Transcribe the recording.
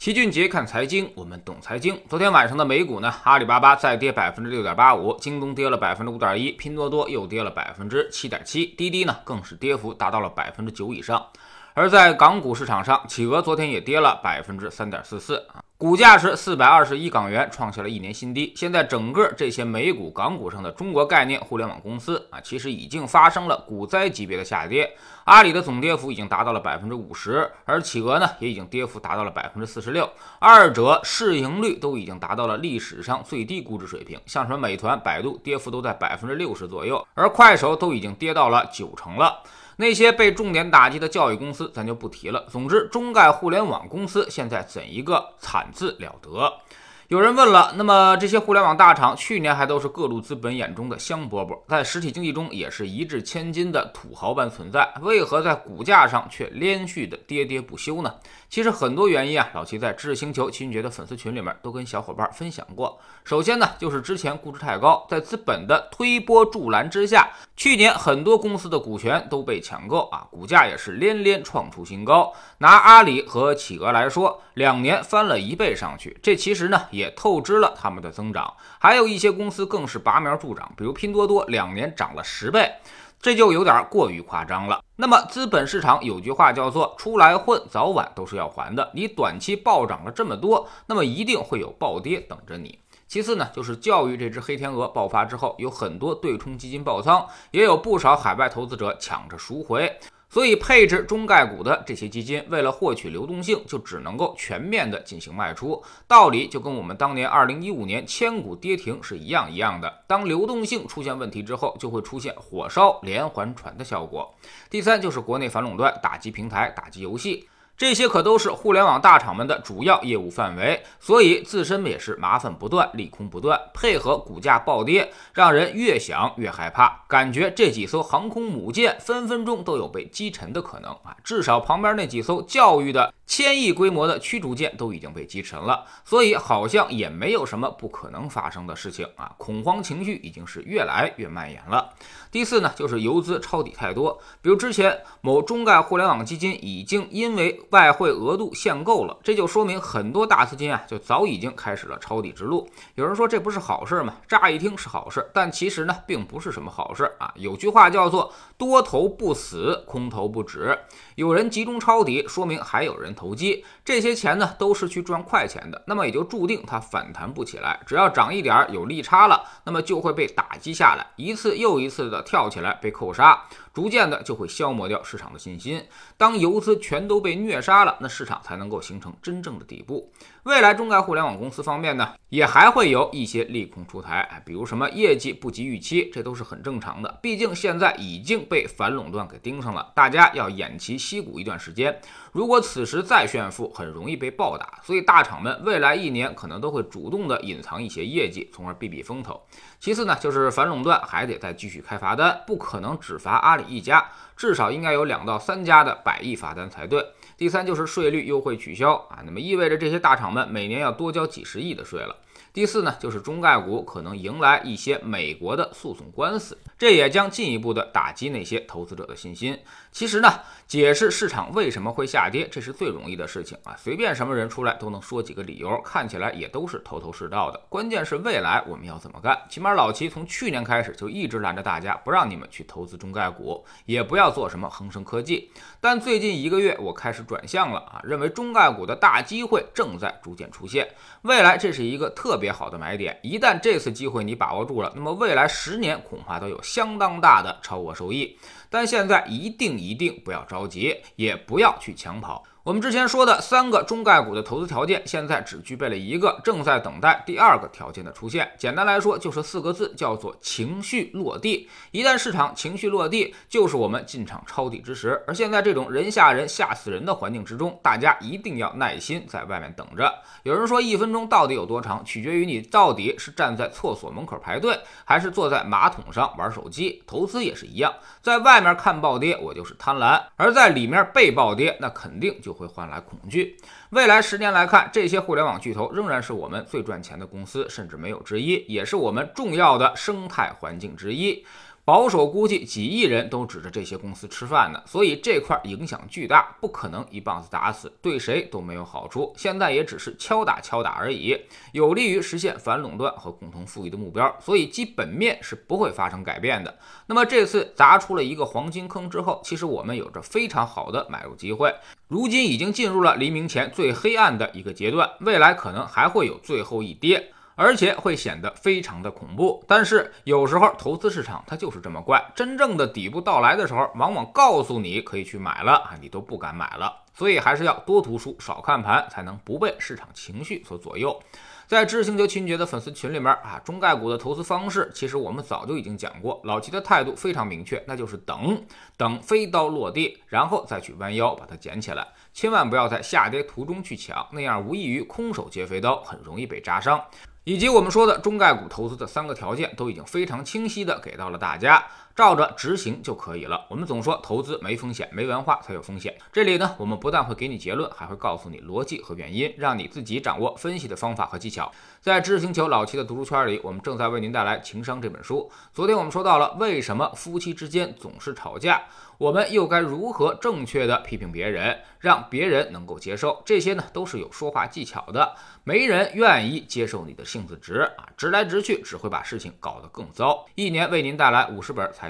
齐俊杰看财经，我们懂财经。昨天晚上的美股呢，阿里巴巴再跌百分之六点八五，京东跌了百分之五点一，拼多多又跌了百分之七点七，滴滴呢更是跌幅达到了百分之九以上。而在港股市场上，企鹅昨天也跌了百分之三点四四啊。股价是四百二十一港元，创下了一年新低。现在整个这些美股、港股上的中国概念互联网公司啊，其实已经发生了股灾级别的下跌。阿里的总跌幅已经达到了百分之五十，而企鹅呢，也已经跌幅达到了百分之四十六。二者市盈率都已经达到了历史上最低估值水平，像什么美团、百度，跌幅都在百分之六十左右，而快手都已经跌到了九成了。那些被重点打击的教育公司，咱就不提了。总之，中概互联网公司现在怎一个惨字了得！有人问了，那么这些互联网大厂去年还都是各路资本眼中的香饽饽，在实体经济中也是一掷千金的土豪般存在，为何在股价上却连续的跌跌不休呢？其实很多原因啊，老齐在知识星球齐俊杰的粉丝群里面都跟小伙伴分享过。首先呢，就是之前估值太高，在资本的推波助澜之下，去年很多公司的股权都被抢购啊，股价也是连连创出新高。拿阿里和企鹅来说，两年翻了一倍上去，这其实呢也。也透支了他们的增长，还有一些公司更是拔苗助长，比如拼多多两年涨了十倍，这就有点过于夸张了。那么资本市场有句话叫做“出来混，早晚都是要还的”。你短期暴涨了这么多，那么一定会有暴跌等着你。其次呢，就是教育这只黑天鹅爆发之后，有很多对冲基金爆仓，也有不少海外投资者抢着赎回。所以，配置中概股的这些基金，为了获取流动性，就只能够全面的进行卖出。道理就跟我们当年二零一五年千股跌停是一样一样的。当流动性出现问题之后，就会出现火烧连环船的效果。第三，就是国内反垄断打击平台、打击游戏。这些可都是互联网大厂们的主要业务范围，所以自身也是麻烦不断，利空不断，配合股价暴跌，让人越想越害怕，感觉这几艘航空母舰分分钟都有被击沉的可能啊！至少旁边那几艘教育的。千亿规模的驱逐舰都已经被击沉了，所以好像也没有什么不可能发生的事情啊！恐慌情绪已经是越来越蔓延了。第四呢，就是游资抄底太多，比如之前某中概互联网基金已经因为外汇额度限购了，这就说明很多大资金啊就早已经开始了抄底之路。有人说这不是好事吗？乍一听是好事，但其实呢并不是什么好事啊！有句话叫做多头不死，空头不止。有人集中抄底，说明还有人。投机这些钱呢，都是去赚快钱的，那么也就注定它反弹不起来。只要涨一点有利差了，那么就会被打击下来，一次又一次的跳起来被扣杀。逐渐的就会消磨掉市场的信心。当游资全都被虐杀了，那市场才能够形成真正的底部。未来中概互联网公司方面呢，也还会有一些利空出台，比如什么业绩不及预期，这都是很正常的。毕竟现在已经被反垄断给盯上了，大家要偃旗息鼓一段时间。如果此时再炫富，很容易被暴打。所以大厂们未来一年可能都会主动的隐藏一些业绩，从而避避风头。其次呢，就是反垄断还得再继续开罚单，不可能只罚阿里一家，至少应该有两到三家的百亿罚单才对。第三就是税率优惠取消啊，那么意味着这些大厂们每年要多交几十亿的税了。第四呢，就是中概股可能迎来一些美国的诉讼官司，这也将进一步的打击那些投资者的信心。其实呢，解释市场为什么会下跌，这是最容易的事情啊，随便什么人出来都能说几个理由，看起来也都是头头是道的。关键是未来我们要怎么干？起码老齐从去年开始就一直拦着大家，不让你们去投资中概股，也不要做什么恒生科技。但最近一个月，我开始转向了啊，认为中概股的大机会正在逐渐出现，未来这是一个特。别好的买点，一旦这次机会你把握住了，那么未来十年恐怕都有相当大的超额收益。但现在一定一定不要着急，也不要去抢跑。我们之前说的三个中概股的投资条件，现在只具备了一个，正在等待第二个条件的出现。简单来说，就是四个字，叫做情绪落地。一旦市场情绪落地，就是我们进场抄底之时。而现在这种人吓人、吓死人的环境之中，大家一定要耐心在外面等着。有人说，一分钟到底有多长，取决于你到底是站在厕所门口排队，还是坐在马桶上玩手机。投资也是一样，在外外面看暴跌，我就是贪婪；而在里面被暴跌，那肯定。就会换来恐惧。未来十年来看，这些互联网巨头仍然是我们最赚钱的公司，甚至没有之一，也是我们重要的生态环境之一。保守估计几亿人都指着这些公司吃饭呢，所以这块影响巨大，不可能一棒子打死，对谁都没有好处。现在也只是敲打敲打而已，有利于实现反垄断和共同富裕的目标，所以基本面是不会发生改变的。那么这次砸出了一个黄金坑之后，其实我们有着非常好的买入机会。如今已经进入了黎明前最黑暗的一个阶段，未来可能还会有最后一跌。而且会显得非常的恐怖，但是有时候投资市场它就是这么怪，真正的底部到来的时候，往往告诉你可以去买了啊，你都不敢买了。所以还是要多读书少看盘，才能不被市场情绪所左右。在知识星球秦爵的粉丝群里面啊，中概股的投资方式，其实我们早就已经讲过，老齐的态度非常明确，那就是等等飞刀落地，然后再去弯腰把它捡起来，千万不要在下跌途中去抢，那样无异于空手接飞刀，很容易被扎伤。以及我们说的中概股投资的三个条件都已经非常清晰的给到了大家，照着执行就可以了。我们总说投资没风险，没文化才有风险。这里呢，我们不但会给你结论，还会告诉你逻辑和原因，让你自己掌握分析的方法和技巧。在知识星球老七的读书圈里，我们正在为您带来《情商》这本书。昨天我们说到了为什么夫妻之间总是吵架。我们又该如何正确的批评别人，让别人能够接受？这些呢，都是有说话技巧的。没人愿意接受你的性子直啊，直来直去只会把事情搞得更糟。一年为您带来五十本财